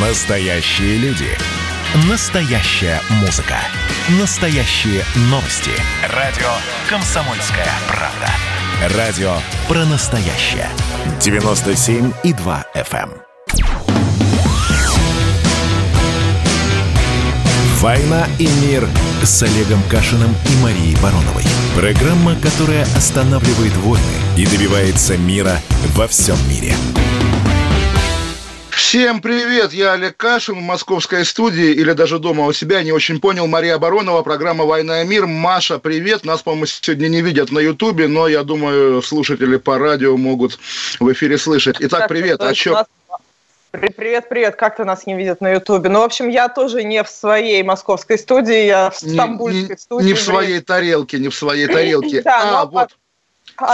Настоящие люди. Настоящая музыка. Настоящие новости. Радио «Комсомольская правда». Радио про настоящее. 97,2 FM. эм. «Война и мир» с Олегом Кашиным и Марией Бароновой. Программа, которая останавливает войны и добивается мира во всем мире. Всем привет, я Олег Кашин в московской студии или даже дома у себя, не очень понял, Мария Баронова, программа «Война и мир». Маша, привет, нас, по-моему, сегодня не видят на Ютубе, но я думаю, слушатели по радио могут в эфире слышать. Итак, привет, о чем... Привет, привет, как ты нас не видят на Ютубе? Ну, в общем, я тоже не в своей московской студии, я в стамбульской не, не, студии. Не в своей тарелке, не в своей тарелке. А, вот.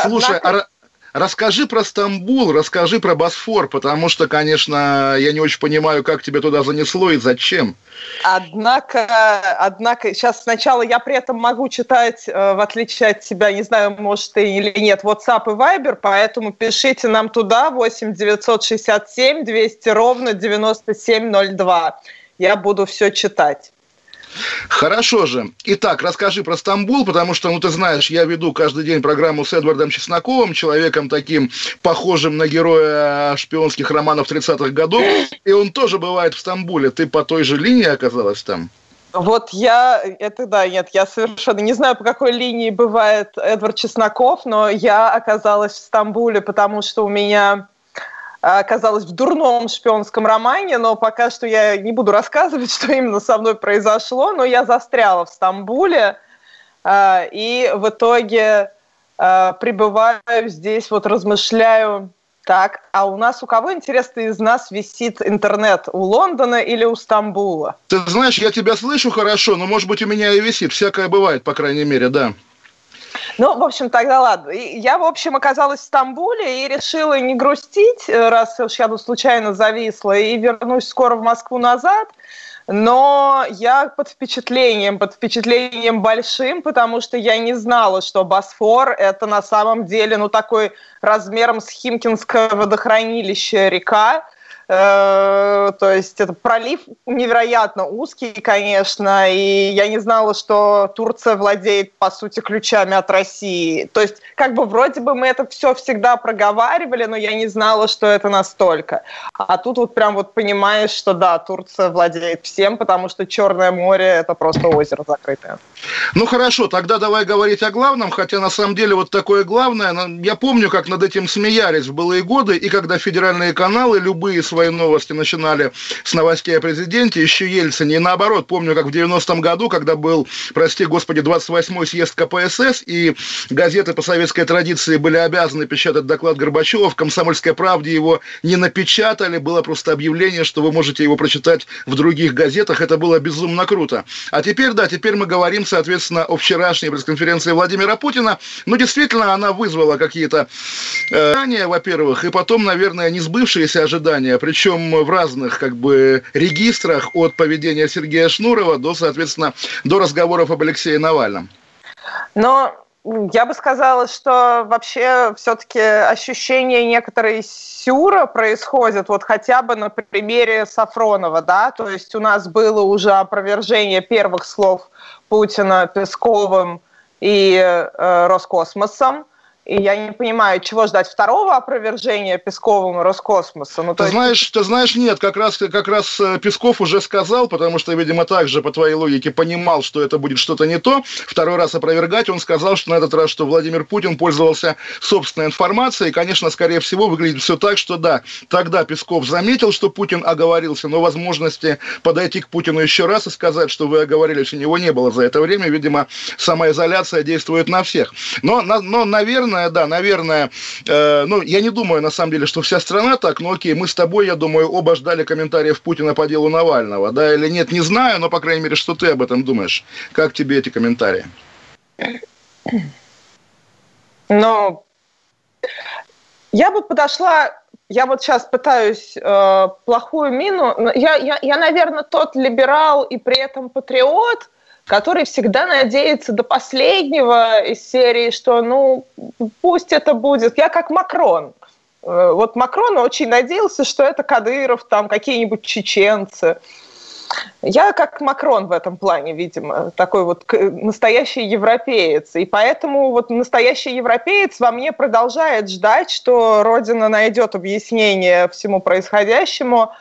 Слушай, а Расскажи про Стамбул, расскажи про Босфор, потому что, конечно, я не очень понимаю, как тебя туда занесло и зачем. Однако, однако, сейчас сначала я при этом могу читать, э, в отличие от тебя, не знаю, может ты или нет, WhatsApp и Viber, поэтому пишите нам туда 8 967 200 ровно 9702. Я буду все читать. Хорошо же. Итак, расскажи про Стамбул, потому что, ну, ты знаешь, я веду каждый день программу с Эдвардом Чесноковым, человеком таким похожим на героя шпионских романов 30-х годов, и он тоже бывает в Стамбуле. Ты по той же линии оказалась там? Вот я, это да, нет, я совершенно не знаю, по какой линии бывает Эдвард Чесноков, но я оказалась в Стамбуле, потому что у меня оказалась в дурном шпионском романе, но пока что я не буду рассказывать, что именно со мной произошло, но я застряла в Стамбуле, а, и в итоге а, пребываю здесь, вот размышляю, так, а у нас у кого, интересно, из нас висит интернет? У Лондона или у Стамбула? Ты знаешь, я тебя слышу хорошо, но, может быть, у меня и висит. Всякое бывает, по крайней мере, да. Ну, в общем, тогда ладно. Я, в общем, оказалась в Стамбуле и решила не грустить, э, раз уж я тут случайно зависла, и вернусь скоро в Москву назад. Но я под впечатлением, под впечатлением большим, потому что я не знала, что Босфор – это на самом деле ну, такой размером с Химкинское водохранилище река, Э, то есть это пролив невероятно узкий, конечно, и я не знала, что Турция владеет, по сути, ключами от России. То есть как бы вроде бы мы это все всегда проговаривали, но я не знала, что это настолько. А тут вот прям вот понимаешь, что да, Турция владеет всем, потому что Черное море – это просто озеро закрытое. Ну хорошо, тогда давай говорить о главном, хотя на самом деле вот такое главное, я помню, как над этим смеялись в былые годы, и когда федеральные каналы любые свои новости начинали с новостей о президенте, еще Ельцине, и наоборот, помню, как в 90-м году, когда был, прости господи, 28-й съезд КПСС, и газеты по советской традиции были обязаны печатать доклад Горбачева, в «Комсомольской правде» его не напечатали, было просто объявление, что вы можете его прочитать в других газетах, это было безумно круто. А теперь, да, теперь мы говорим, соответственно, о вчерашней пресс-конференции Владимира Путина, ну, действительно, она вызвала какие-то э, ожидания, во-первых, и потом, наверное, не сбывшиеся ожидания, причем в разных как бы регистрах от поведения Сергея Шнурова до, соответственно, до разговоров об Алексее Навальном. Но я бы сказала, что вообще все-таки ощущение некоторой сюра происходит, вот хотя бы на примере Сафронова, да, то есть у нас было уже опровержение первых слов Путина Песковым и э, Роскосмосом, и я не понимаю, чего ждать второго опровержения Песковым Роскосмоса. Ну, ты, есть... знаешь, ты знаешь, нет, как раз, как раз э, Песков уже сказал, потому что, видимо, также по твоей логике понимал, что это будет что-то не то. Второй раз опровергать, он сказал, что на этот раз, что Владимир Путин пользовался собственной информацией. И, конечно, скорее всего, выглядит все так, что да, тогда Песков заметил, что Путин оговорился, но возможности подойти к Путину еще раз и сказать, что вы оговорились, у него не было за это время. Видимо, самоизоляция действует на всех. Но, но наверное, наверное, да, наверное, э, ну, я не думаю, на самом деле, что вся страна так, но окей, мы с тобой, я думаю, оба ждали комментариев Путина по делу Навального, да, или нет, не знаю, но, по крайней мере, что ты об этом думаешь? Как тебе эти комментарии? Ну, я бы подошла я вот сейчас пытаюсь э, плохую мину. Я, я, я, наверное, тот либерал и при этом патриот, который всегда надеется до последнего из серии, что ну пусть это будет. Я как Макрон. Э, вот Макрон очень надеялся, что это Кадыров, там какие-нибудь чеченцы. Я как Макрон в этом плане, видимо, такой вот настоящий европеец. И поэтому вот настоящий европеец во мне продолжает ждать, что Родина найдет объяснение всему происходящему,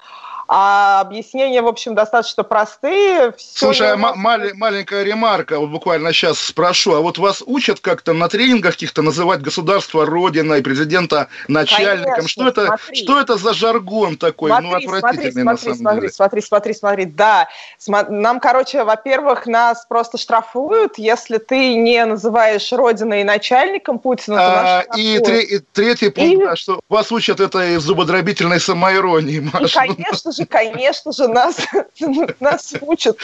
а объяснения, в общем, достаточно простые. Все Слушай, а мал- маленькая ремарка, вот буквально сейчас спрошу. А вот вас учат как-то на тренингах каких-то называть государство Родина и президента начальником? Конечно, что, это, что это за жаргон такой? Ну, смотри, ну, отвратительный смотри, на самом смотри, деле. Смотри, смотри, смотри, да. Нам, короче, во-первых, нас просто штрафуют, если ты не называешь Родиной начальником Путина. А, и, тре- и третий пункт, и... Да, что вас учат этой зубодробительной самоиронии, Маша. И, конечно же, конечно же, нас, нас учат,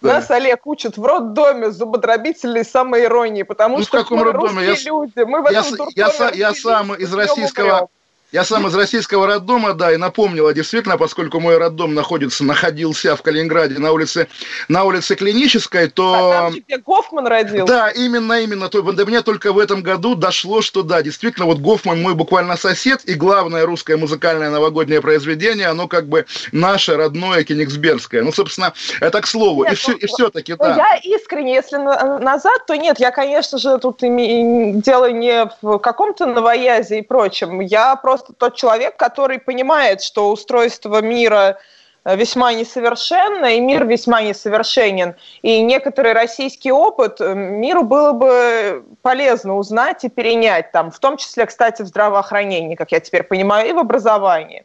нас, Олег, учат в роддоме зубодробительной самоиронии, потому ну, что мы русские люди, мы в этом я сам из российского я сам из российского роддома, да, и напомнила действительно, поскольку мой роддом находится, находился в Калининграде на улице, на улице Клинической, то... А там, Гофман родился? Да, именно, именно. То, до меня только в этом году дошло, что да, действительно, вот Гофман мой буквально сосед, и главное русское музыкальное новогоднее произведение, оно как бы наше родное кенигсбергское. Ну, собственно, это к слову. Нет, и, все, ну, и все-таки, ну, да. Я искренне, если назад, то нет, я, конечно же, тут дело не в каком-то новоязе и прочем. Я просто просто тот человек, который понимает, что устройство мира э, весьма несовершенно, и мир весьма несовершенен. И некоторый российский опыт э, миру было бы полезно узнать и перенять, там, в том числе, кстати, в здравоохранении, как я теперь понимаю, и в образовании.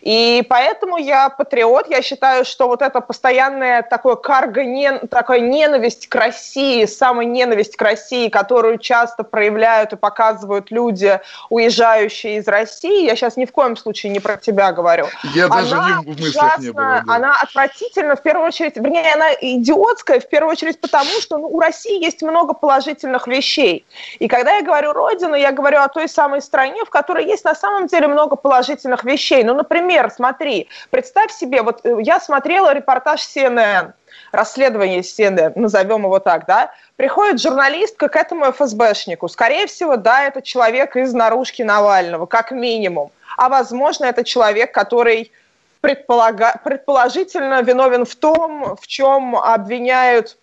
И поэтому я патриот, я считаю, что вот это постоянное такое карго, не, такая ненависть к России, самая ненависть к России, которую часто проявляют и показывают люди, уезжающие из России, я сейчас ни в коем случае не про тебя говорю. Я она даже не в мыслях ужасно, не было. Да. Она отвратительна в первую очередь, вернее, она идиотская в первую очередь потому, что ну, у России есть много положительных вещей. И когда я говорю «Родина», я говорю о той самой стране, в которой есть на самом деле много положительных вещей. Ну, например, например, смотри, представь себе, вот э, я смотрела репортаж CNN, расследование CNN, назовем его так, да, приходит журналистка к этому ФСБшнику. Скорее всего, да, это человек из наружки Навального, как минимум. А возможно, это человек, который предполага... предположительно виновен в том, в чем обвиняют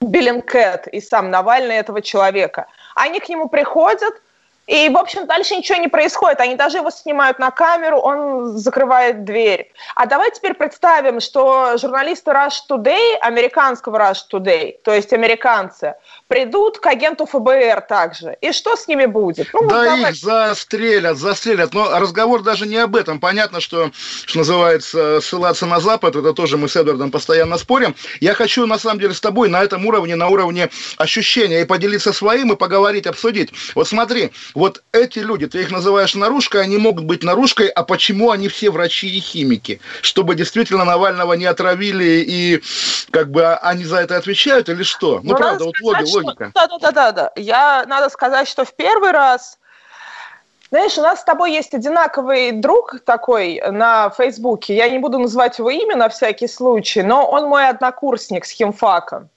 Биллинкет и сам Навальный этого человека. Они к нему приходят, и, в общем, дальше ничего не происходит. Они даже его снимают на камеру, он закрывает дверь. А давай теперь представим, что журналисты Rush Today, американского Rush Today, то есть американцы, придут к агенту ФБР также. И что с ними будет? Ну, да давай. их застрелят, застрелят. Но разговор даже не об этом. Понятно, что, что называется, ссылаться на Запад, это тоже мы с Эдвардом постоянно спорим. Я хочу, на самом деле, с тобой на этом уровне, на уровне ощущения и поделиться своим, и поговорить, обсудить. Вот смотри, вот эти люди, ты их называешь наружкой, они могут быть наружкой, а почему они все врачи и химики? Чтобы действительно Навального не отравили и как бы они за это отвечают или что? Ну, ну правда, вот сказать, логика. Да, да, да, да, да. Я надо сказать, что в первый раз знаешь, у нас с тобой есть одинаковый друг такой на Фейсбуке. Я не буду называть его имя на всякий случай, но он мой однокурсник с химфака.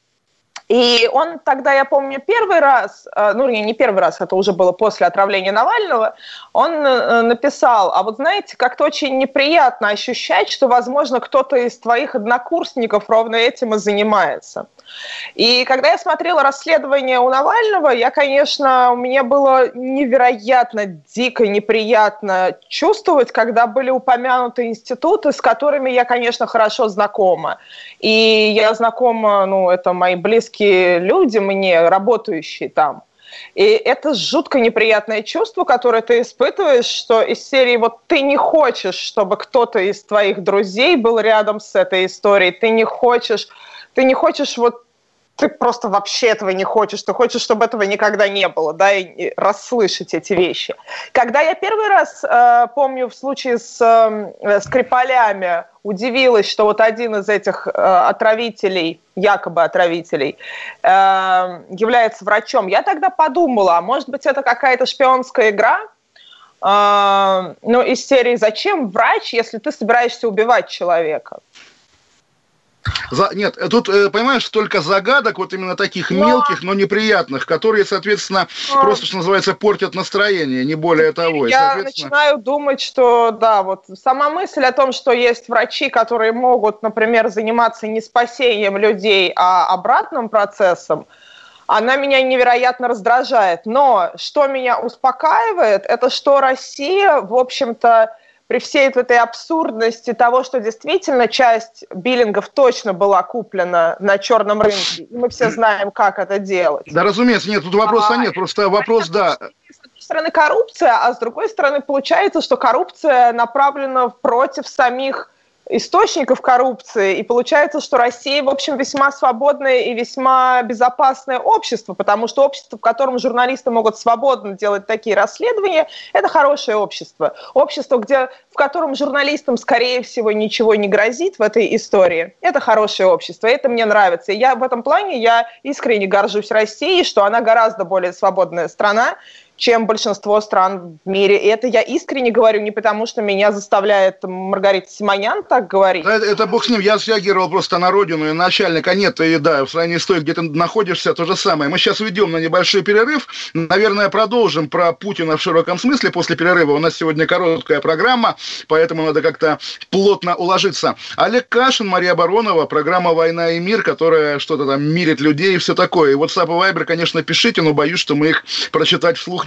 И он тогда, я помню, первый раз, э, ну, не первый раз, это уже было после отравления Навального, он э, написал, а вот знаете, как-то очень неприятно ощущать, что, возможно, кто-то из твоих однокурсников ровно этим и занимается. И когда я смотрела расследование у Навального, я, конечно, меня было невероятно дико неприятно чувствовать, когда были упомянуты институты, с которыми я, конечно, хорошо знакома. И я знакома, ну, это мои близкие люди мне, работающие там. И это жутко неприятное чувство, которое ты испытываешь, что из серии вот ты не хочешь, чтобы кто-то из твоих друзей был рядом с этой историей, ты не хочешь ты не хочешь вот ты просто вообще этого не хочешь, ты хочешь, чтобы этого никогда не было, да, и расслышать эти вещи. Когда я первый раз, э, помню, в случае с э, Скрипалями удивилась, что вот один из этих э, отравителей, якобы отравителей, э, является врачом, я тогда подумала, а может быть это какая-то шпионская игра, э, ну, из серии «Зачем врач, если ты собираешься убивать человека?» За... Нет, тут, э, понимаешь, столько загадок, вот именно таких мелких, но неприятных, которые, соответственно, но... просто, что называется, портят настроение, не более того. Я соответственно... начинаю думать, что, да, вот сама мысль о том, что есть врачи, которые могут, например, заниматься не спасением людей, а обратным процессом, она меня невероятно раздражает. Но что меня успокаивает, это что Россия, в общем-то, при всей этой абсурдности того, что действительно часть биллингов точно была куплена на черном рынке, и мы все знаем, как это делать. Да, разумеется, нет, тут вопроса а, нет, просто вопрос, да. С одной стороны коррупция, а с другой стороны получается, что коррупция направлена против самих источников коррупции, и получается, что Россия, в общем, весьма свободное и весьма безопасное общество, потому что общество, в котором журналисты могут свободно делать такие расследования, это хорошее общество. Общество, где, в котором журналистам, скорее всего, ничего не грозит в этой истории, это хорошее общество, это мне нравится. И я в этом плане, я искренне горжусь Россией, что она гораздо более свободная страна, чем большинство стран в мире. И это я искренне говорю не потому, что меня заставляет Маргарита Симонян так говорить. Это, это бог с ним. Я среагировал просто на родину и начальника нет. И да, в сравнении с той, где ты находишься, то же самое. Мы сейчас уйдем на небольшой перерыв. Наверное, продолжим про Путина в широком смысле после перерыва. У нас сегодня короткая программа, поэтому надо как-то плотно уложиться. Олег Кашин, Мария Баронова, программа «Война и мир», которая что-то там мирит людей и все такое. И WhatsApp и Viber, конечно, пишите, но боюсь, что мы их прочитать вслух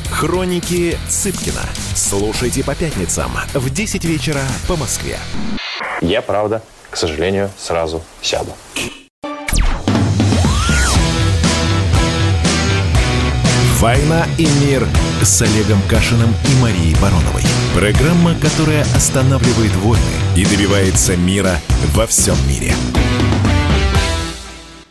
Хроники Цыпкина. Слушайте по пятницам в 10 вечера по Москве. Я, правда, к сожалению, сразу сяду. «Война и мир» с Олегом Кашиным и Марией Бароновой. Программа, которая останавливает войны и добивается мира во всем мире.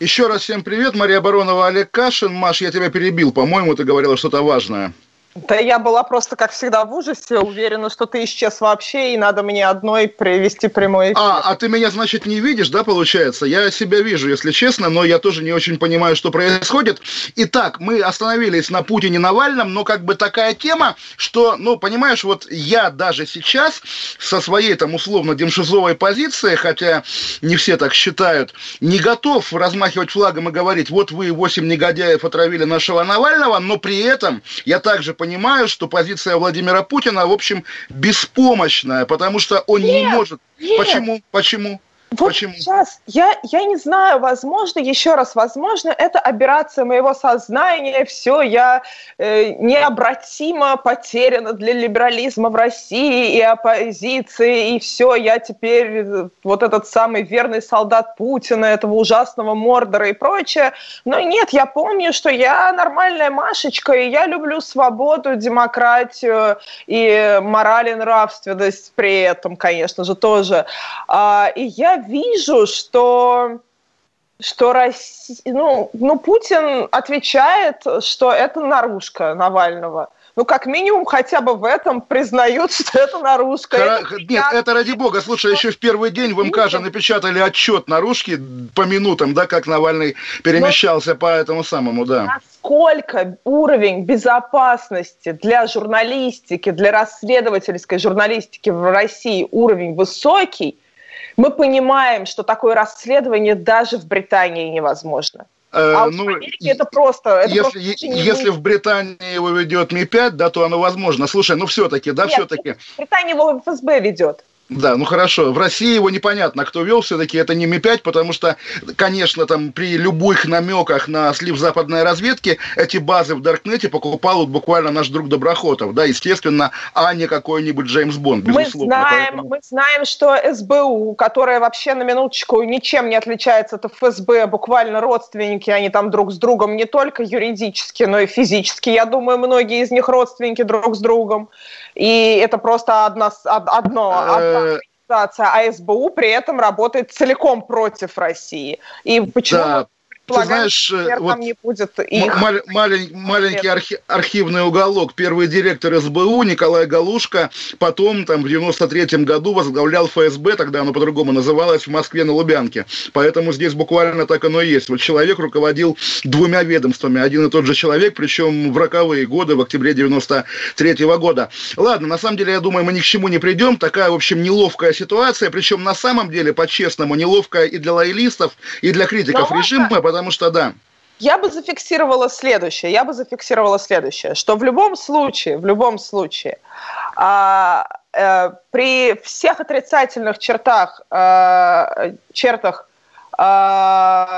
Еще раз всем привет. Мария Баронова, Олег Кашин. Маш, я тебя перебил. По-моему, ты говорила что-то важное. Да я была просто, как всегда, в ужасе, уверена, что ты исчез вообще, и надо мне одной привести прямой эфир. А, а ты меня, значит, не видишь, да, получается? Я себя вижу, если честно, но я тоже не очень понимаю, что происходит. Итак, мы остановились на Путине Навальном, но как бы такая тема, что, ну, понимаешь, вот я даже сейчас со своей там условно демшизовой позиции, хотя не все так считают, не готов размахивать флагом и говорить, вот вы, восемь негодяев, отравили нашего Навального, но при этом я также понимаю, что позиция Владимира Путина, в общем, беспомощная, потому что он нет, не может. Нет. Почему? Почему? Вот Почему? сейчас, я, я не знаю, возможно, еще раз, возможно, это операция моего сознания, все, я э, необратимо потеряна для либерализма в России и оппозиции, и все, я теперь э, вот этот самый верный солдат Путина, этого ужасного Мордора и прочее. Но нет, я помню, что я нормальная Машечка, и я люблю свободу, демократию и мораль и нравственность при этом, конечно же, тоже. А, и я вижу, что что Россия, ну, ну, Путин отвечает, что это наружка Навального. Ну, как минимум, хотя бы в этом признают, что это наружка. Хра... Это... Нет, это ради бога. Слушай, еще в первый день в МК же напечатали отчет наружки по минутам, да, как Навальный перемещался Но... по этому самому, да. Насколько уровень безопасности для журналистики, для расследовательской журналистики в России уровень высокий, мы понимаем, что такое расследование даже в Британии невозможно. Э, а ну, в Америке это просто... Это если, просто если в Британии его ведет Ми-5, да, то оно возможно. Слушай, ну все-таки, да, все-таки... В Британии его ФСБ ведет. Да, ну хорошо. В России его непонятно, кто вел все-таки. Это не Ми-5, потому что, конечно, там при любых намеках на слив западной разведки эти базы в Даркнете покупал вот буквально наш друг Доброхотов. Да, естественно, а не какой-нибудь Джеймс Бонд, безусловно. Мы знаем, Поэтому... мы знаем, что СБУ, которая вообще на минуточку ничем не отличается от ФСБ, буквально родственники, они там друг с другом не только юридически, но и физически. Я думаю, многие из них родственники друг с другом. И это просто одно, одно, одна организация, а СБУ при этом работает целиком против России. И почему да ты знаешь, э, вот не будет их. Мал- малень- маленький архи- архивный уголок. Первый директор СБУ Николай Галушка потом там в 93 году возглавлял ФСБ, тогда оно по-другому называлось, в Москве на Лубянке. Поэтому здесь буквально так оно и есть. Вот человек руководил двумя ведомствами. Один и тот же человек, причем в роковые годы, в октябре 93 -го года. Ладно, на самом деле, я думаю, мы ни к чему не придем. Такая, в общем, неловкая ситуация. Причем на самом деле, по-честному, неловкая и для лоялистов, и для критиков Но режима, потому потому что да. Я бы зафиксировала следующее. Я бы зафиксировала следующее, что в любом случае, в любом случае, а, э, при всех отрицательных чертах, э, чертах э,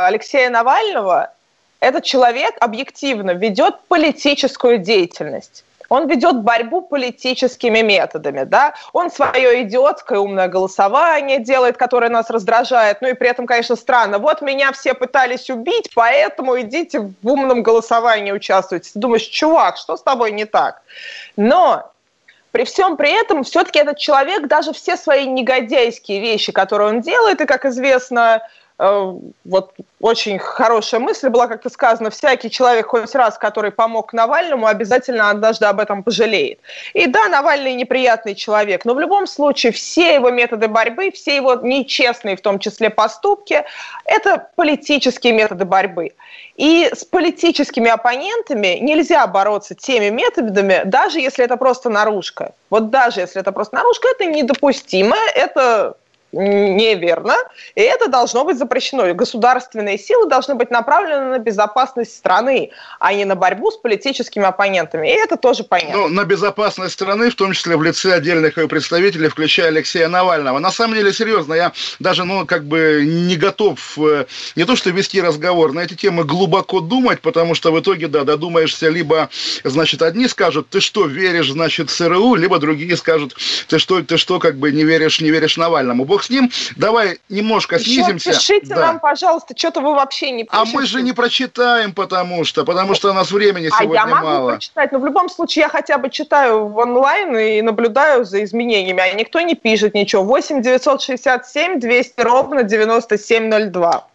Алексея Навального, этот человек объективно ведет политическую деятельность он ведет борьбу политическими методами, да, он свое идиотское умное голосование делает, которое нас раздражает, ну и при этом, конечно, странно, вот меня все пытались убить, поэтому идите в умном голосовании участвуйте. Ты думаешь, чувак, что с тобой не так? Но при всем при этом все-таки этот человек даже все свои негодяйские вещи, которые он делает, и, как известно, вот очень хорошая мысль была как-то сказано, всякий человек хоть раз, который помог Навальному, обязательно однажды об этом пожалеет. И да, Навальный неприятный человек, но в любом случае все его методы борьбы, все его нечестные, в том числе поступки, это политические методы борьбы. И с политическими оппонентами нельзя бороться теми методами, даже если это просто наружка. Вот даже если это просто наружка, это недопустимо, это неверно, и это должно быть запрещено. Государственные силы должны быть направлены на безопасность страны, а не на борьбу с политическими оппонентами. И это тоже понятно. Ну, на безопасность страны, в том числе в лице отдельных ее представителей, включая Алексея Навального. На самом деле, серьезно, я даже, ну, как бы не готов э, не то что вести разговор, на эти темы глубоко думать, потому что в итоге, да, додумаешься, либо, значит, одни скажут, ты что, веришь, значит, ЦРУ, либо другие скажут, ты что, ты что, как бы не веришь, не веришь Навальному. Бог с ним. Давай немножко Еще снизимся. Пишите да. нам, пожалуйста, что-то вы вообще не пишете. А мы же не прочитаем, потому что, потому что у нас времени сегодня мало. А я могу мало. прочитать, но в любом случае я хотя бы читаю в онлайн и наблюдаю за изменениями, а никто не пишет ничего. 8 967 200 ровно 9702.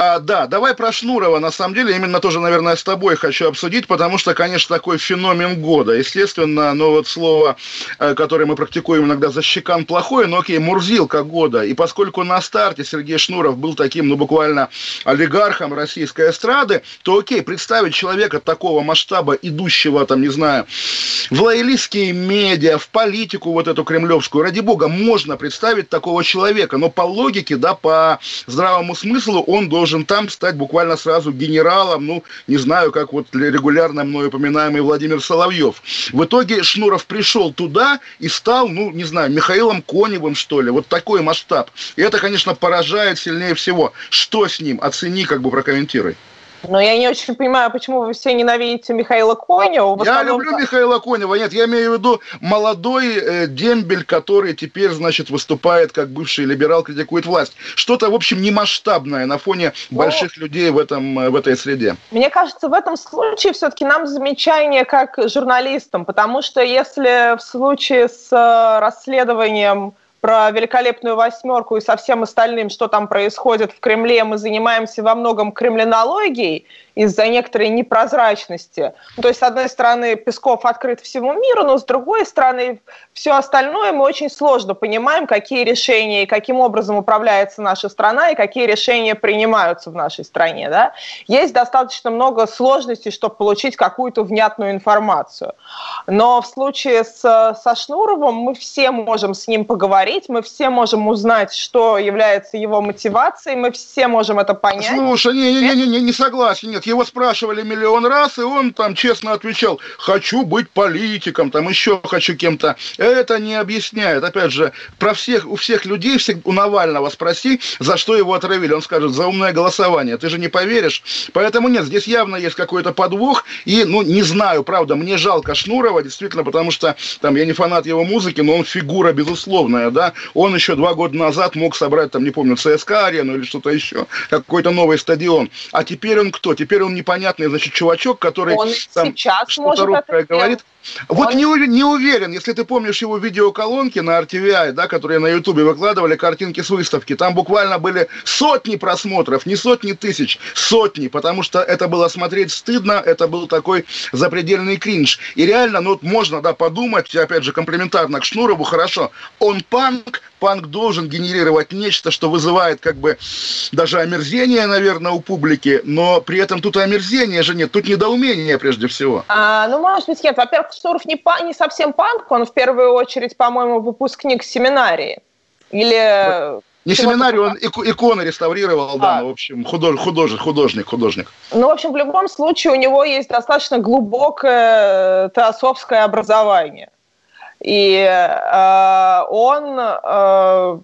А, да, давай про Шнурова, на самом деле, именно тоже, наверное, с тобой хочу обсудить, потому что, конечно, такой феномен года. Естественно, но вот слово, э, которое мы практикуем иногда за щекан плохое, но окей, Мурзилка года. И поскольку на старте Сергей Шнуров был таким, ну, буквально олигархом российской эстрады, то окей, представить человека такого масштаба, идущего, там, не знаю, в лоялистские медиа, в политику вот эту кремлевскую, ради бога, можно представить такого человека, но по логике, да, по здравому смыслу он должен должен там стать буквально сразу генералом, ну, не знаю, как вот регулярно мной упоминаемый Владимир Соловьев. В итоге Шнуров пришел туда и стал, ну, не знаю, Михаилом Коневым, что ли, вот такой масштаб. И это, конечно, поражает сильнее всего. Что с ним? Оцени, как бы прокомментируй. Но я не очень понимаю, почему вы все ненавидите Михаила Конева. Я люблю Михаила Конева. Нет, я имею в виду молодой э, дембель, который теперь, значит, выступает как бывший либерал, критикует власть. Что-то, в общем, немасштабное на фоне Но... больших людей в, этом, э, в этой среде. Мне кажется, в этом случае все-таки нам замечание как журналистам, потому что если в случае с э, расследованием про великолепную восьмерку и со всем остальным, что там происходит в Кремле, мы занимаемся во многом кремлинологией, из-за некоторой непрозрачности. Ну, то есть, с одной стороны, Песков открыт всему миру, но с другой стороны, все остальное мы очень сложно понимаем, какие решения и каким образом управляется наша страна и какие решения принимаются в нашей стране. Да? Есть достаточно много сложностей, чтобы получить какую-то внятную информацию. Но в случае с, со Шнуровым мы все можем с ним поговорить, говорить, мы все можем узнать, что является его мотивацией, мы все можем это понять. Слушай, не, не, не, не, не согласен, нет, его спрашивали миллион раз, и он там честно отвечал, хочу быть политиком, там еще хочу кем-то. Это не объясняет, опять же, про всех, у всех людей, всех, у Навального спроси, за что его отравили, он скажет, за умное голосование, ты же не поверишь. Поэтому нет, здесь явно есть какой-то подвох, и, ну, не знаю, правда, мне жалко Шнурова, действительно, потому что, там, я не фанат его музыки, но он фигура безусловная, да, он еще два года назад мог собрать, там, не помню, ЦСКА арену или что-то еще, какой-то новый стадион, а теперь он кто? Теперь он непонятный, значит, чувачок, который он там что-то русское говорит, вот не, не уверен, если ты помнишь его видеоколонки на RTVI, да, которые на Ютубе выкладывали картинки с выставки, там буквально были сотни просмотров, не сотни тысяч, сотни, потому что это было смотреть стыдно, это был такой запредельный кринж. И реально, ну, можно, да, подумать, опять же, комплементарно к Шнурову, хорошо, он панк, панк должен генерировать нечто, что вызывает как бы даже омерзение, наверное, у публики, но при этом тут омерзения же нет, тут недоумение прежде всего. А, ну, может быть, нет. Во-первых, Штуров не, не совсем панк, он в первую очередь, по-моему, выпускник семинарии. Или... Не семинарию, он иконы реставрировал, а. да, ну, в общем, худож, художник, художник, художник. Ну, в общем, в любом случае у него есть достаточно глубокое э, теософское образование. И э, он, э,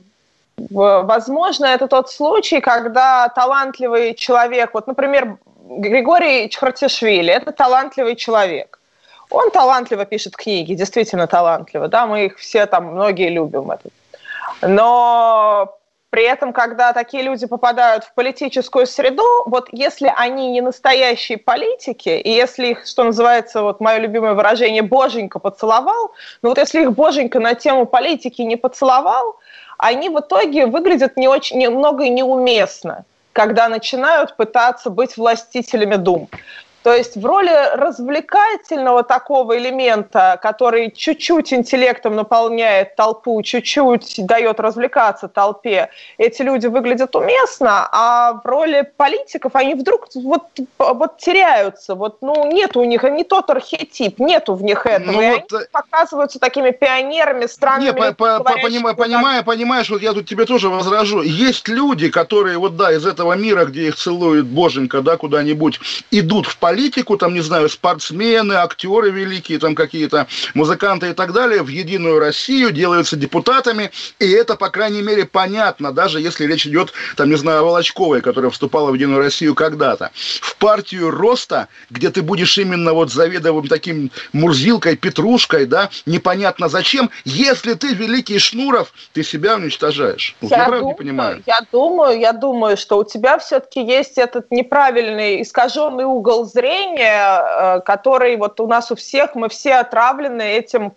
возможно, это тот случай, когда талантливый человек, вот, например, Григорий Чхартишвили, это талантливый человек. Он талантливо пишет книги, действительно талантливо, да, мы их все там, многие любим. Это. Но при этом, когда такие люди попадают в политическую среду, вот если они не настоящие политики, и если их, что называется, вот мое любимое выражение, боженька поцеловал, ну вот если их боженька на тему политики не поцеловал, они в итоге выглядят не очень, немного неуместно когда начинают пытаться быть властителями дум. То есть в роли развлекательного такого элемента, который чуть-чуть интеллектом наполняет толпу, чуть-чуть дает развлекаться толпе, эти люди выглядят уместно, а в роли политиков они вдруг вот, вот теряются. Вот, ну, нет у них, не тот архетип, нету в них этого. Ну, и вот... они показываются такими пионерами, странными. Не, по, по, понимаю, понимаю, понимаешь, вот я тут тебе тоже возражу. Есть люди, которые вот, да, из этого мира, где их целует боженька, да, куда-нибудь, идут в политику, политику, там, не знаю, спортсмены, актеры великие, там какие-то музыканты и так далее, в Единую Россию делаются депутатами, и это, по крайней мере, понятно, даже если речь идет, там, не знаю, о Волочковой, которая вступала в Единую Россию когда-то. В партию роста, где ты будешь именно вот заведовым таким Мурзилкой, Петрушкой, да, непонятно зачем, если ты великий Шнуров, ты себя уничтожаешь. Я, я правда не понимаю. Я думаю, я думаю, что у тебя все-таки есть этот неправильный, искаженный угол зрения, зрения, э, который вот у нас у всех, мы все отравлены этим,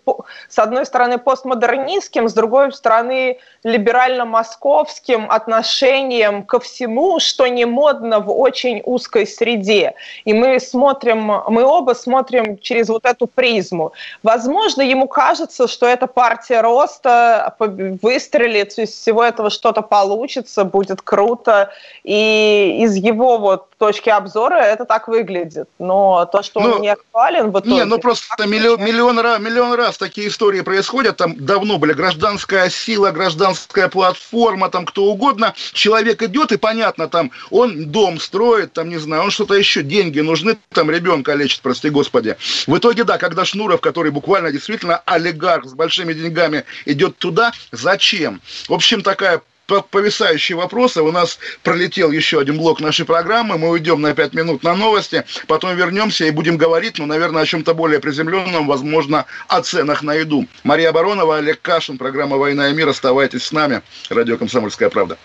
с одной стороны, постмодернистским, с другой стороны, либерально-московским отношением ко всему, что не модно в очень узкой среде. И мы смотрим, мы оба смотрим через вот эту призму. Возможно, ему кажется, что эта партия роста выстрелит, из всего этого что-то получится, будет круто. И из его вот точки обзора это так выглядит. Но то, что ну, он не актуален в итоге... Не, ну просто миллион, миллион, раз, миллион раз такие истории происходят. Там давно были гражданская сила, гражданская платформа, там кто угодно. Человек идет, и понятно, там он дом строит, там, не знаю, он что-то еще, деньги нужны, там ребенка лечит, прости господи. В итоге, да, когда Шнуров, который буквально действительно олигарх с большими деньгами, идет туда, зачем? В общем, такая повисающие вопросы. У нас пролетел еще один блок нашей программы. Мы уйдем на 5 минут на новости, потом вернемся и будем говорить, ну, наверное, о чем-то более приземленном, возможно, о ценах на еду. Мария Баронова, Олег Кашин, программа «Война и мир». Оставайтесь с нами. Радио «Комсомольская правда».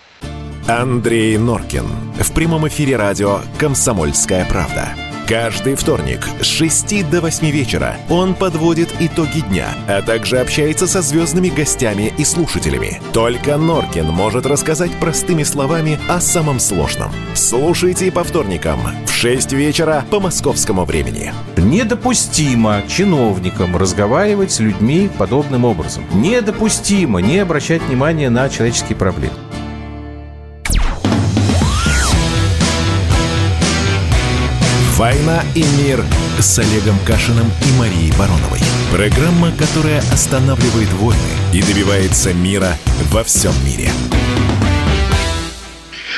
Андрей Норкин. В прямом эфире радио «Комсомольская правда». Каждый вторник с 6 до 8 вечера он подводит итоги дня, а также общается со звездными гостями и слушателями. Только Норкин может рассказать простыми словами о самом сложном. Слушайте по вторникам в 6 вечера по московскому времени. Недопустимо чиновникам разговаривать с людьми подобным образом. Недопустимо не обращать внимания на человеческие проблемы. «Война и мир» с Олегом Кашиным и Марией Бароновой. Программа, которая останавливает войны и добивается мира во всем мире.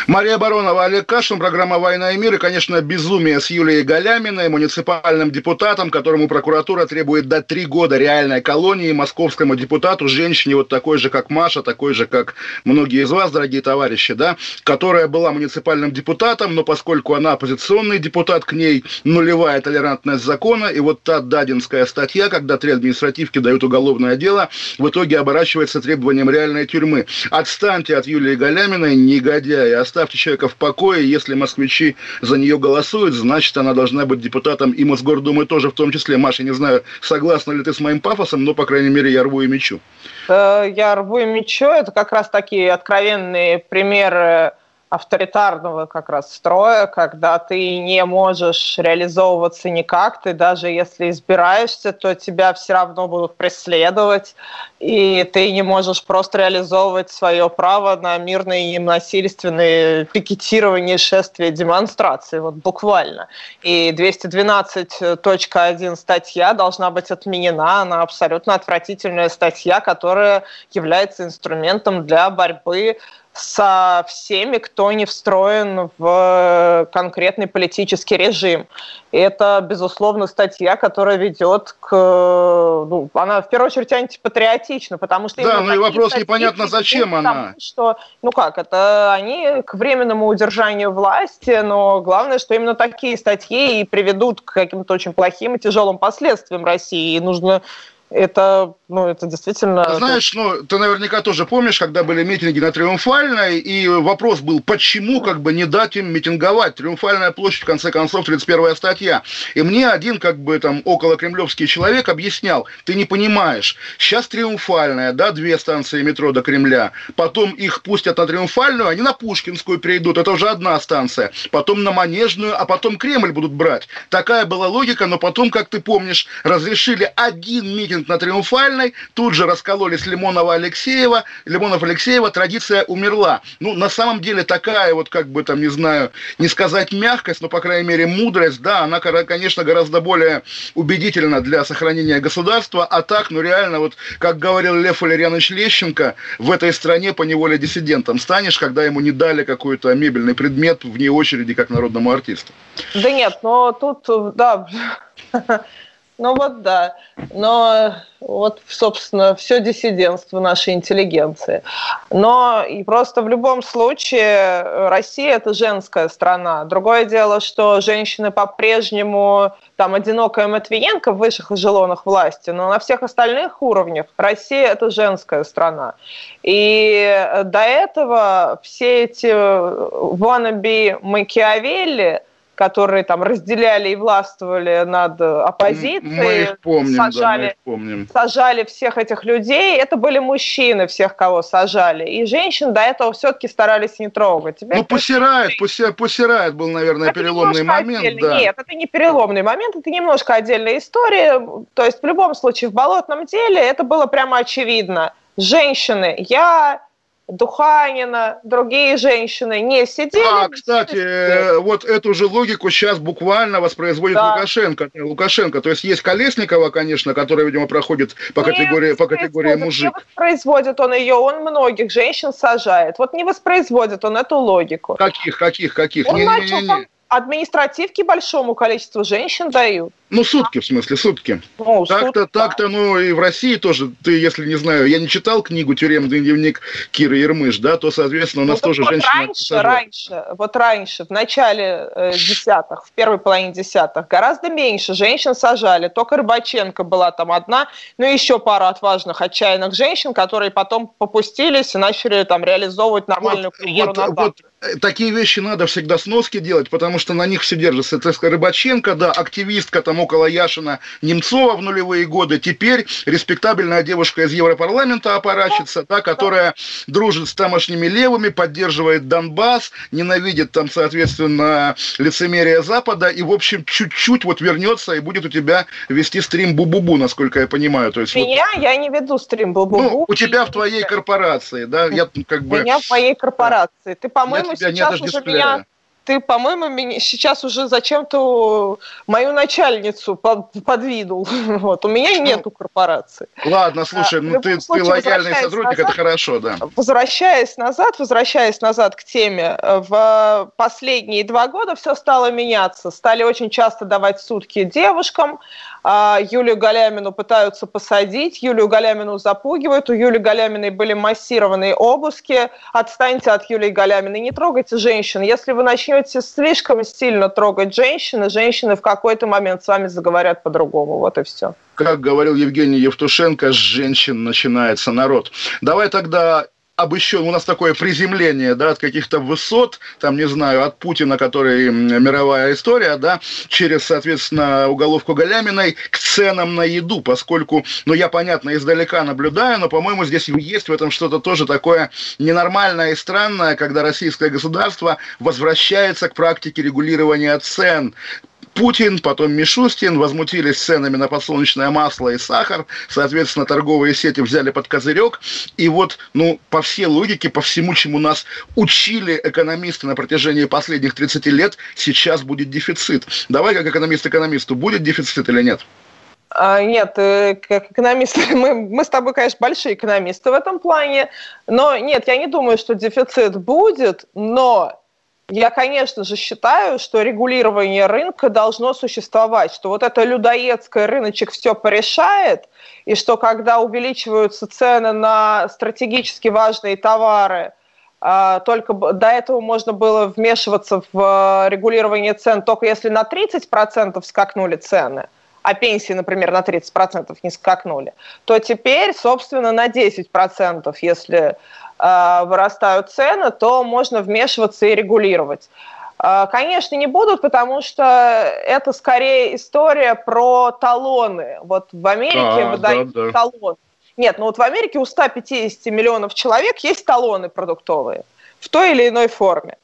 Мария Баронова, Олег Кашин, программа «Война и мир» и, конечно, безумие с Юлией Галяминой, муниципальным депутатом, которому прокуратура требует дать три года реальной колонии московскому депутату, женщине вот такой же, как Маша, такой же, как многие из вас, дорогие товарищи, да, которая была муниципальным депутатом, но поскольку она оппозиционный депутат, к ней нулевая толерантность закона, и вот та дадинская статья, когда три административки дают уголовное дело, в итоге оборачивается требованием реальной тюрьмы. Отстаньте от Юлии Галяминой, негодяи, оставьте человека в покое, если москвичи за нее голосуют, значит, она должна быть депутатом и Мосгордумы тоже в том числе. Маша, не знаю, согласна ли ты с моим пафосом, но, по крайней мере, я рву и мечу. Э, я рву и мечу. Это как раз такие откровенные примеры авторитарного как раз строя, когда ты не можешь реализовываться никак, ты даже если избираешься, то тебя все равно будут преследовать, и ты не можешь просто реализовывать свое право на мирное и насильственное пикетирование, шествия, демонстрации, вот буквально. И 212.1 статья должна быть отменена, она абсолютно отвратительная статья, которая является инструментом для борьбы со всеми, кто не встроен в конкретный политический режим. И это, безусловно, статья, которая ведет к... Ну, она, в первую очередь, антипатриотична, потому что... Да, ну и вопрос непонятно, зачем она. Тому, что, ну как, это они к временному удержанию власти, но главное, что именно такие статьи и приведут к каким-то очень плохим и тяжелым последствиям России. И нужно это, ну, это действительно... Знаешь, ну, ты наверняка тоже помнишь, когда были митинги на Триумфальной, и вопрос был, почему как бы не дать им митинговать? Триумфальная площадь, в конце концов, 31 статья. И мне один, как бы, там, около кремлевский человек объяснял, ты не понимаешь, сейчас Триумфальная, да, две станции метро до Кремля, потом их пустят на Триумфальную, они на Пушкинскую перейдут, это уже одна станция, потом на Манежную, а потом Кремль будут брать. Такая была логика, но потом, как ты помнишь, разрешили один митинг митинг на Триумфальной, тут же раскололись Лимонова-Алексеева, Лимонов-Алексеева, традиция умерла. Ну, на самом деле такая вот, как бы там, не знаю, не сказать мягкость, но, по крайней мере, мудрость, да, она, конечно, гораздо более убедительна для сохранения государства, а так, ну, реально, вот, как говорил Лев Валерьянович Лещенко, в этой стране по неволе диссидентом станешь, когда ему не дали какой-то мебельный предмет вне очереди, как народному артисту. Да нет, но тут, да, Ну вот да. Но вот, собственно, все диссидентство нашей интеллигенции. Но и просто в любом случае Россия – это женская страна. Другое дело, что женщины по-прежнему, там, одинокая Матвиенко в высших эшелонах власти, но на всех остальных уровнях Россия – это женская страна. И до этого все эти wannabe Макиавелли – которые там разделяли и властвовали над оппозицией, мы их помним, сажали, да, мы их помним. сажали всех этих людей, это были мужчины всех, кого сажали, и женщин до этого все-таки старались не трогать. Теперь ну, посирает, посирает, посирает был, наверное, это переломный момент. Да. Нет, это не переломный момент, это немножко отдельная история, то есть в любом случае в болотном деле это было прямо очевидно. Женщины, я Духанина, другие женщины не сидели. А, кстати, э, вот эту же логику сейчас буквально воспроизводит да. Лукашенко. Лукашенко. То есть есть Колесникова, конечно, которая, видимо, проходит по не категории, по категории мужик. Не воспроизводит он ее, он многих женщин сажает. Вот не воспроизводит он эту логику. Каких, каких, каких? Он не, начал не, не, не административки большому количеству женщин дают. Ну, сутки, в смысле, сутки. Ну, так-то, сутки, так-то, ну, и в России тоже, ты, если не знаю, я не читал книгу «Тюремный дневник» Киры Ермыш, да, то, соответственно, у нас ну, тоже вот женщины... Раньше, раньше, вот раньше, в начале э, десятых, в первой половине десятых, гораздо меньше женщин сажали. Только Рыбаченко была там одна, ну, еще пара отважных, отчаянных женщин, которые потом попустились и начали там реализовывать нормальную вот, карьеру вот, на вот, э, Такие вещи надо всегда сноски делать, потому что на них все держится. Так сказать, Рыбаченко, да, активистка там около Яшина Немцова в нулевые годы, теперь респектабельная девушка из Европарламента аппаратчица, да, которая дружит с тамошними левыми, поддерживает Донбасс, ненавидит там, соответственно, лицемерие Запада, и, в общем, чуть-чуть вот вернется и будет у тебя вести стрим Бу-Бу-Бу, насколько я понимаю. То есть, Меня? Вот, я не веду стрим Бу-Бу-Бу. Ну, у тебя в твоей корпорации, да? Я как бы... Меня в моей корпорации. Ты, по-моему, сейчас уже меня ты, по-моему, меня сейчас уже зачем-то мою начальницу подвинул. Вот. У меня ну, нету корпорации. Ладно, слушай, ну ты, случае, ты лояльный сотрудник, назад, это хорошо, да. Возвращаясь назад, возвращаясь назад к теме, в последние два года все стало меняться. Стали очень часто давать сутки девушкам, а, Юлию Галямину пытаются посадить, Юлию Галямину запугивают, у Юлии Галяминой были массированные обыски. Отстаньте от Юлии Галяминой, не трогайте женщин. Если вы начнете слишком сильно трогать женщины, женщины в какой-то момент с вами заговорят по-другому. Вот и все. Как говорил Евгений Евтушенко, с женщин начинается народ. Давай тогда об еще у нас такое приземление, да, от каких-то высот, там, не знаю, от Путина, который мировая история, да, через, соответственно, уголовку Галяминой к ценам на еду, поскольку, ну, я, понятно, издалека наблюдаю, но, по-моему, здесь есть в этом что-то тоже такое ненормальное и странное, когда российское государство возвращается к практике регулирования цен, Путин, потом Мишустин возмутились ценами на подсолнечное масло и сахар. Соответственно, торговые сети взяли под козырек. И вот, ну, по всей логике, по всему, чему нас учили экономисты на протяжении последних 30 лет, сейчас будет дефицит. Давай, как экономист экономисту, будет дефицит или нет? А, нет, э, как экономисты, мы, мы с тобой, конечно, большие экономисты в этом плане, но нет, я не думаю, что дефицит будет, но я, конечно же, считаю, что регулирование рынка должно существовать, что вот это людоедское рыночек все порешает, и что когда увеличиваются цены на стратегически важные товары, а, только до этого можно было вмешиваться в регулирование цен только если на 30% скакнули цены, а пенсии, например, на 30% не скакнули, то теперь, собственно, на 10%, если Э, вырастают цены, то можно вмешиваться и регулировать. Э, конечно, не будут, потому что это скорее история про талоны. Вот в Америке а, выдают да, да. талон. Нет, ну вот в Америке у 150 миллионов человек есть талоны продуктовые в той или иной форме.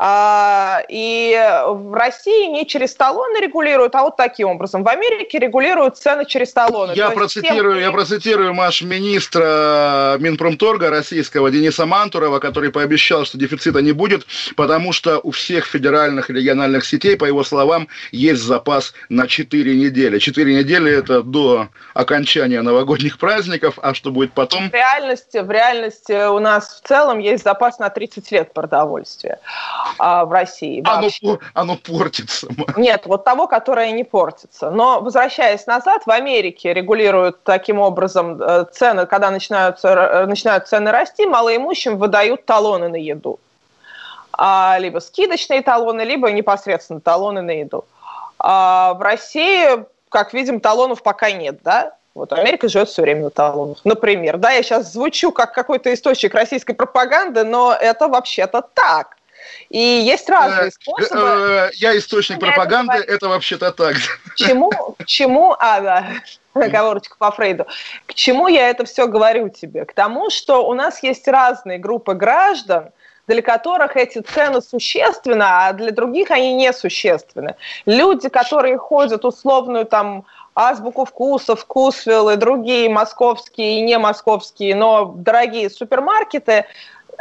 А, и в России не через талоны регулируют, а вот таким образом. В Америке регулируют цены через талоны. Я, процитирую, тем... я процитирую, Маш, министра Минпромторга российского Дениса Мантурова, который пообещал, что дефицита не будет, потому что у всех федеральных и региональных сетей, по его словам, есть запас на 4 недели. 4 недели – это до окончания новогодних праздников, а что будет потом? В реальности, в реальности у нас в целом есть запас на 30 лет продовольствия а, в России. Оно, оно портится. Нет, вот того, которое не портится. Но возвращаясь назад, в Америке регулируют таким образом э, цены, когда начинаются, э, начинают цены расти, малоимущим выдают талоны на еду. А, либо скидочные талоны, либо непосредственно талоны на еду. А в России, как видим, талонов пока нет, да? Вот Америка живет все время на талонах. Например, да, я сейчас звучу как какой-то источник российской пропаганды, но это вообще-то так. И есть разные э, способы. Э, я источник пропаганды, это, это вообще-то так. К чему, к чему, а, да, оговорочка по Фрейду. К чему я это все говорю тебе? К тому, что у нас есть разные группы граждан, для которых эти цены существенны, а для других они несущественны. Люди, которые ходят условную там азбуку вкуса, вкусвилл и другие московские и не московские, но дорогие супермаркеты,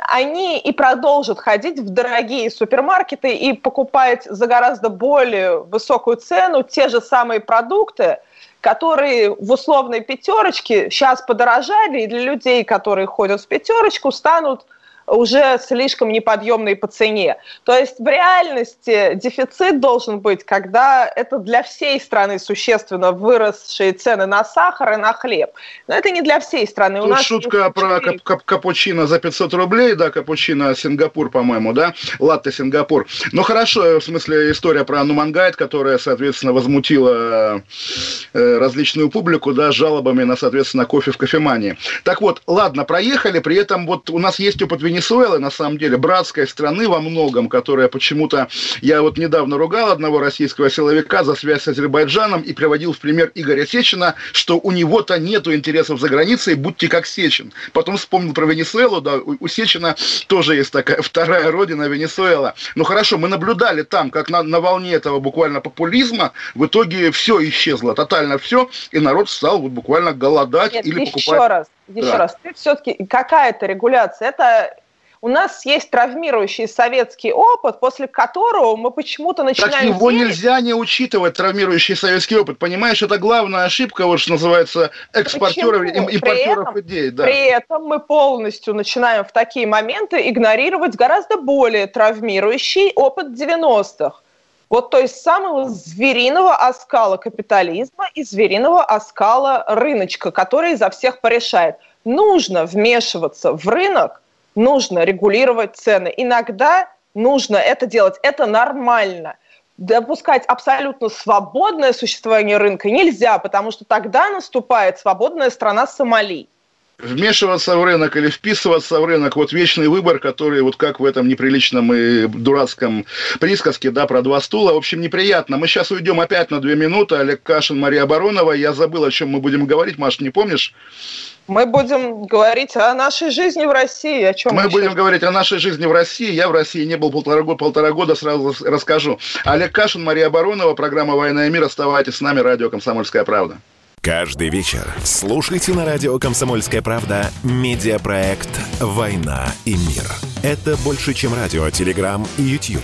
они и продолжат ходить в дорогие супермаркеты и покупать за гораздо более высокую цену те же самые продукты, которые в условной пятерочке сейчас подорожали, и для людей, которые ходят в пятерочку, станут уже слишком неподъемные по цене. То есть в реальности дефицит должен быть, когда это для всей страны существенно выросшие цены на сахар и на хлеб. Но это не для всей страны. Тут У нас шутка про кап кап капучино за 500 рублей, да, капучино Сингапур, по-моему, да, латте Сингапур. Ну хорошо, в смысле история про Нумангайт, которая, соответственно, возмутила э, различную публику, да, жалобами на, соответственно, кофе в кофемании. Так вот, ладно, проехали, при этом вот у нас есть опыт Венесуэлы, на самом деле, братской страны во многом, которая почему-то... Я вот недавно ругал одного российского силовика за связь с Азербайджаном и приводил в пример Игоря Сечина, что у него-то нету интересов за границей, будьте как Сечин. Потом вспомнил про Венесуэлу, да, у Сечина тоже есть такая вторая родина Венесуэла. Ну хорошо, мы наблюдали там, как на, на волне этого буквально популизма, в итоге все исчезло, тотально все, и народ стал вот буквально голодать Нет, или покупать... Еще раз, еще да. раз, ты все-таки какая-то регуляция, это у нас есть травмирующий советский опыт, после которого мы почему-то начинаем... Так его верить... нельзя не учитывать, травмирующий советский опыт. Понимаешь, это главная ошибка, вот что называется, экспортеров, Почему? импортеров при этом, идей. Да. При этом мы полностью начинаем в такие моменты игнорировать гораздо более травмирующий опыт 90-х. Вот то есть самого звериного оскала капитализма и звериного оскала рыночка, который за всех порешает. Нужно вмешиваться в рынок, нужно регулировать цены. Иногда нужно это делать, это нормально. Допускать абсолютно свободное существование рынка нельзя, потому что тогда наступает свободная страна Сомали вмешиваться в рынок или вписываться в рынок, вот вечный выбор, который вот как в этом неприличном и дурацком присказке, да, про два стула, в общем, неприятно. Мы сейчас уйдем опять на две минуты, Олег Кашин, Мария Баронова, я забыл, о чем мы будем говорить, Маш, не помнишь? Мы будем говорить о нашей жизни в России. О чем мы еще? будем говорить о нашей жизни в России. Я в России не был полтора года, полтора года сразу расскажу. Олег Кашин, Мария Баронова, программа «Война и мир». Оставайтесь с нами, радио «Комсомольская правда». Каждый вечер слушайте на радио «Комсомольская правда» медиапроект «Война и мир». Это больше, чем радио, телеграм и YouTube.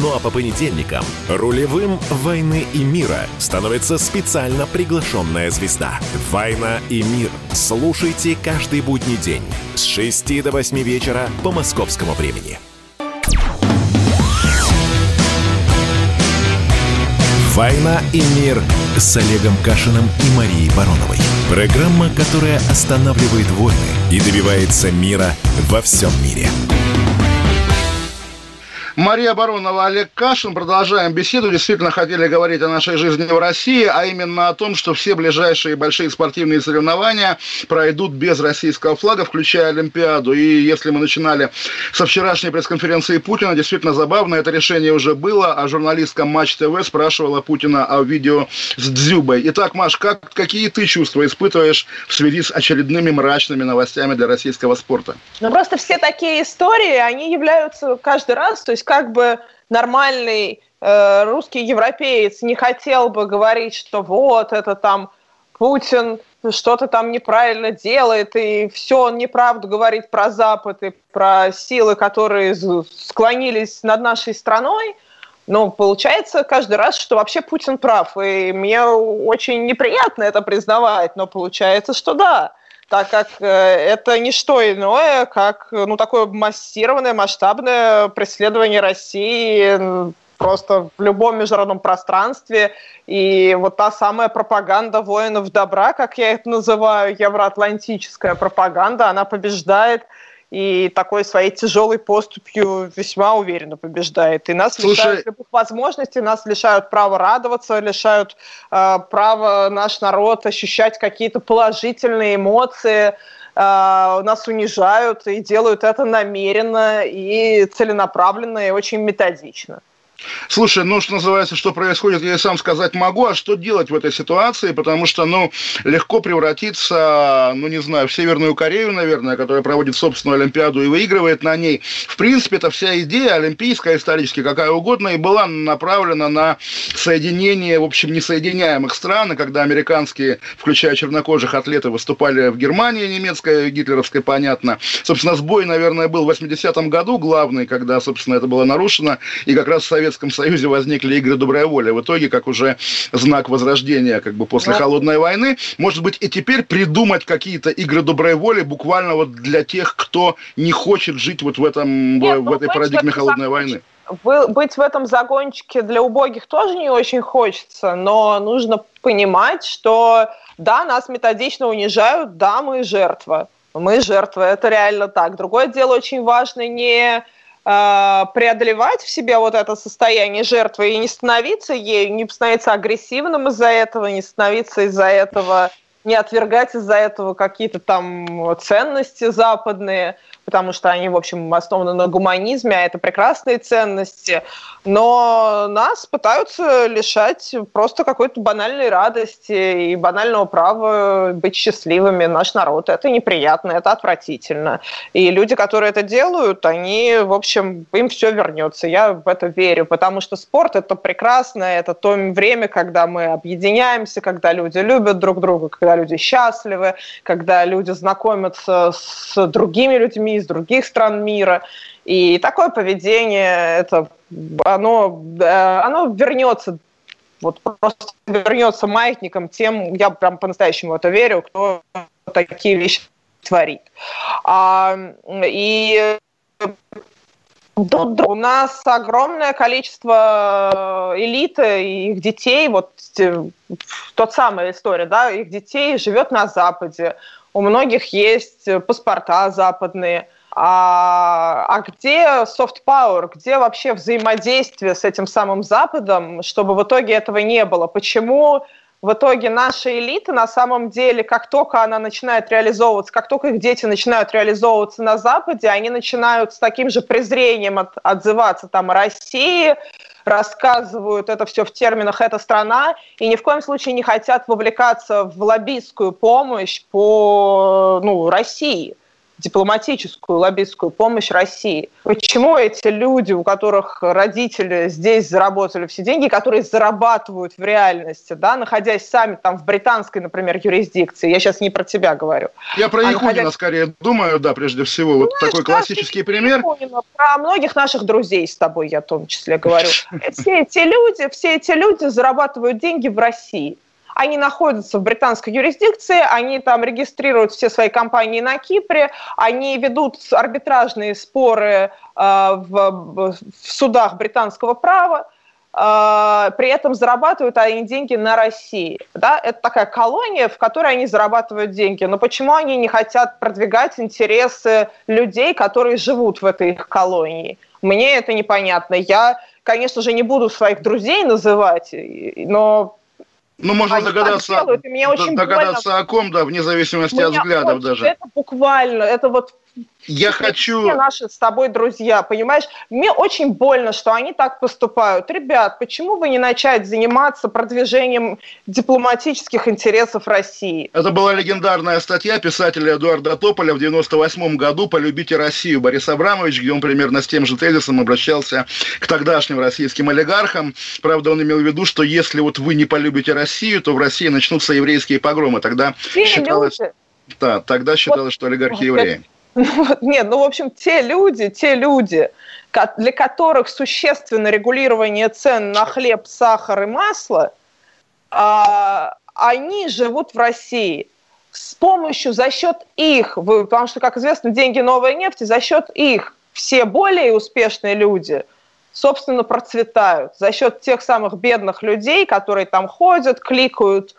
Ну а по понедельникам рулевым «Войны и мира» становится специально приглашенная звезда. «Война и мир». Слушайте каждый будний день с 6 до 8 вечера по московскому времени. «Война и мир» с Олегом Кашиным и Марией Бароновой. Программа, которая останавливает войны и добивается мира во всем мире. Мария Баронова, Олег Кашин. Продолжаем беседу. Действительно хотели говорить о нашей жизни в России, а именно о том, что все ближайшие большие спортивные соревнования пройдут без российского флага, включая Олимпиаду. И если мы начинали со вчерашней пресс-конференции Путина, действительно забавно, это решение уже было, а журналистка Матч ТВ спрашивала Путина о видео с Дзюбой. Итак, Маш, как, какие ты чувства испытываешь в связи с очередными мрачными новостями для российского спорта? Ну, просто все такие истории, они являются каждый раз, то есть есть как бы нормальный э, русский европеец не хотел бы говорить, что вот это там Путин что-то там неправильно делает, и все он неправду говорит про Запад и про силы, которые склонились над нашей страной, но получается каждый раз, что вообще Путин прав. И мне очень неприятно это признавать, но получается, что да так как э, это не что иное, как ну, такое массированное, масштабное преследование России просто в любом международном пространстве. И вот та самая пропаганда воинов добра, как я это называю, евроатлантическая пропаганда, она побеждает и такой своей тяжелой поступью весьма уверенно побеждает. И нас Слушай... лишают любых возможностей, нас лишают права радоваться, лишают э, права наш народ ощущать какие-то положительные эмоции, э, нас унижают и делают это намеренно и целенаправленно и очень методично. Слушай, ну, что называется, что происходит, я и сам сказать могу, а что делать в этой ситуации, потому что, ну, легко превратиться, ну, не знаю, в Северную Корею, наверное, которая проводит собственную Олимпиаду и выигрывает на ней. В принципе, это вся идея олимпийская, исторически, какая угодно, и была направлена на соединение, в общем, несоединяемых стран, и когда американские, включая чернокожих атлеты, выступали в Германии, немецкой, гитлеровской, понятно. Собственно, сбой, наверное, был в 80-м году главный, когда, собственно, это было нарушено, и как раз Совет Советском Союзе возникли игры доброй воли. В итоге, как уже знак возрождения как бы после холодной войны, может быть и теперь придумать какие-то игры доброй воли буквально вот для тех, кто не хочет жить вот в этом Нет, в, в ну, этой парадигме холодной войны быть в этом загончике для убогих тоже не очень хочется, но нужно понимать, что да, нас методично унижают, да, мы жертва. Мы жертва, это реально так. Другое дело очень важно не преодолевать в себе вот это состояние жертвы и не становиться ею, не становиться агрессивным из-за этого, не становиться из-за этого, не отвергать из-за этого какие-то там ценности западные потому что они, в общем, основаны на гуманизме, а это прекрасные ценности. Но нас пытаются лишать просто какой-то банальной радости и банального права быть счастливыми. Наш народ. Это неприятно, это отвратительно. И люди, которые это делают, они, в общем, им все вернется. Я в это верю, потому что спорт – это прекрасно, это то время, когда мы объединяемся, когда люди любят друг друга, когда люди счастливы, когда люди знакомятся с другими людьми, из других стран мира. И такое поведение, это, оно, э, оно вернется вот просто вернется маятником тем, я прям по-настоящему это верю, кто такие вещи творит. А, и у нас огромное количество элиты и их детей, вот тот самая история, да, их детей живет на Западе. У многих есть паспорта западные – а, а где soft power, где вообще взаимодействие с этим самым Западом, чтобы в итоге этого не было? Почему в итоге наша элита на самом деле, как только она начинает реализовываться, как только их дети начинают реализовываться на Западе, они начинают с таким же презрением от, отзываться там о России, рассказывают это все в терминах «эта страна» и ни в коем случае не хотят вовлекаться в лоббистскую помощь по ну, России дипломатическую лоббистскую помощь России. Почему эти люди, у которых родители здесь заработали все деньги, которые зарабатывают в реальности, да, находясь сами там в британской, например, юрисдикции, я сейчас не про тебя говорю. Я про а Якунина находясь... скорее думаю, да, прежде всего, вот ну, такой классический пример. Якунина, про многих наших друзей с тобой я в том числе говорю. Все эти люди, все эти люди зарабатывают деньги в России они находятся в британской юрисдикции, они там регистрируют все свои компании на Кипре, они ведут арбитражные споры э, в, в судах британского права, э, при этом зарабатывают они деньги на России. Да? Это такая колония, в которой они зарабатывают деньги. Но почему они не хотят продвигать интересы людей, которые живут в этой их колонии? Мне это непонятно. Я, конечно же, не буду своих друзей называть, но ну, можно Они догадаться, делают, догадаться о ком, да, вне зависимости от взглядов даже. Это буквально, это вот я хочу... Все наши с тобой друзья, понимаешь? Мне очень больно, что они так поступают. Ребят, почему бы не начать заниматься продвижением дипломатических интересов России? Это была легендарная статья писателя Эдуарда Тополя в 98 году «Полюбите Россию» Борис Абрамович, где он примерно с тем же тезисом обращался к тогдашним российским олигархам. Правда, он имел в виду, что если вот вы не полюбите Россию, то в России начнутся еврейские погромы. Тогда Все считалось... Да, тогда считалось, вот, что олигархи евреи. Нет, ну, в общем, те люди, те люди, для которых существенно регулирование цен на хлеб, сахар и масло, а, они живут в России с помощью, за счет их, потому что, как известно, деньги новой нефти, за счет их все более успешные люди, собственно, процветают. За счет тех самых бедных людей, которые там ходят, кликают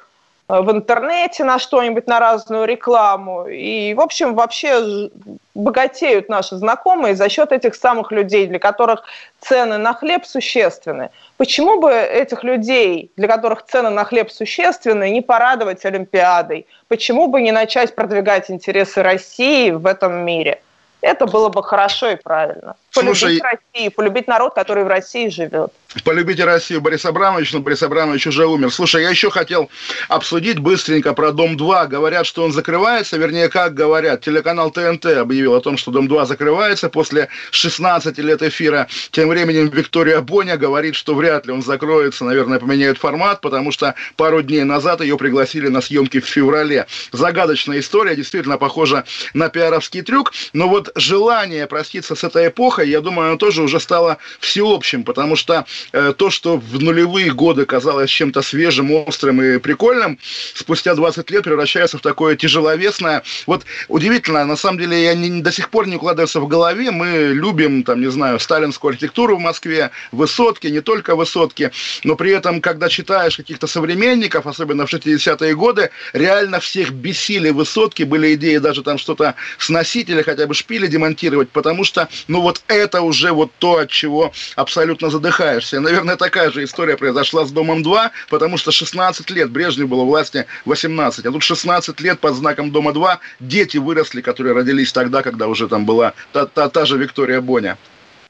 в интернете на что-нибудь, на разную рекламу. И, в общем, вообще богатеют наши знакомые за счет этих самых людей, для которых цены на хлеб существенны. Почему бы этих людей, для которых цены на хлеб существенны, не порадовать Олимпиадой? Почему бы не начать продвигать интересы России в этом мире? Это было бы хорошо и правильно. Полюбить Слушай, Россию, полюбить народ, который в России живет. Полюбите Россию, Борис Абрамович, но Борис Абрамович уже умер. Слушай, я еще хотел обсудить быстренько про Дом-2. Говорят, что он закрывается, вернее, как говорят, телеканал ТНТ объявил о том, что Дом-2 закрывается после 16 лет эфира. Тем временем Виктория Боня говорит, что вряд ли он закроется, наверное, поменяют формат, потому что пару дней назад ее пригласили на съемки в феврале. Загадочная история, действительно похожа на пиаровский трюк, но вот желание проститься с этой эпохой, я думаю, оно тоже уже стало всеобщим, потому что то, что в нулевые годы казалось чем-то свежим, острым и прикольным, спустя 20 лет превращается в такое тяжеловесное. Вот удивительно, на самом деле, я не, до сих пор не укладывается в голове. Мы любим, там, не знаю, сталинскую архитектуру в Москве, высотки, не только высотки, но при этом, когда читаешь каких-то современников, особенно в 60-е годы, реально всех бесили высотки, были идеи даже там что-то сносить или хотя бы шпили демонтировать, потому что, ну вот это уже вот то, от чего абсолютно задыхаешься. И, наверное, такая же история произошла с Домом-2, потому что 16 лет, Брежнев было власти 18, а тут 16 лет под знаком Дома-2 дети выросли, которые родились тогда, когда уже там была та, та, та же Виктория Боня.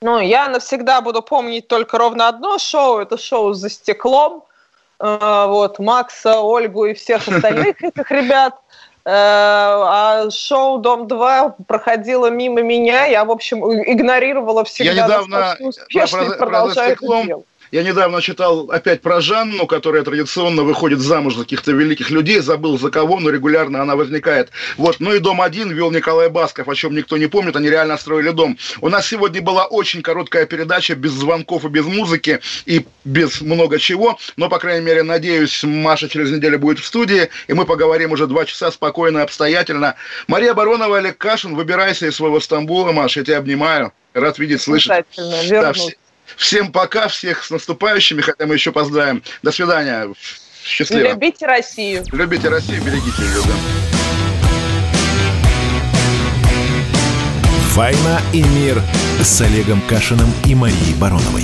Ну, я навсегда буду помнить только ровно одно шоу, это шоу «За стеклом», э, вот, Макса, Ольгу и всех остальных этих ребят. Э, а шоу «Дом-2» проходило мимо меня, я, в общем, игнорировала всегда я недавно успешно и продолжаю это делать. Я недавно читал опять про Жанну, которая традиционно выходит замуж за каких-то великих людей, забыл за кого, но регулярно она возникает. Вот, ну и дом один вел Николай Басков, о чем никто не помнит, они реально строили дом. У нас сегодня была очень короткая передача, без звонков и без музыки, и без много чего, но, по крайней мере, надеюсь, Маша через неделю будет в студии, и мы поговорим уже два часа спокойно и обстоятельно. Мария Баронова, Олег Кашин, выбирайся из своего Стамбула, Маша, я тебя обнимаю. Рад видеть, слышать. Да, Всем пока, всех с наступающими, хотя мы еще поздравим. До свидания. Счастливо. Любите Россию. Любите Россию, берегите ее. Да. «Война и мир» с Олегом Кашиным и Марией Бароновой.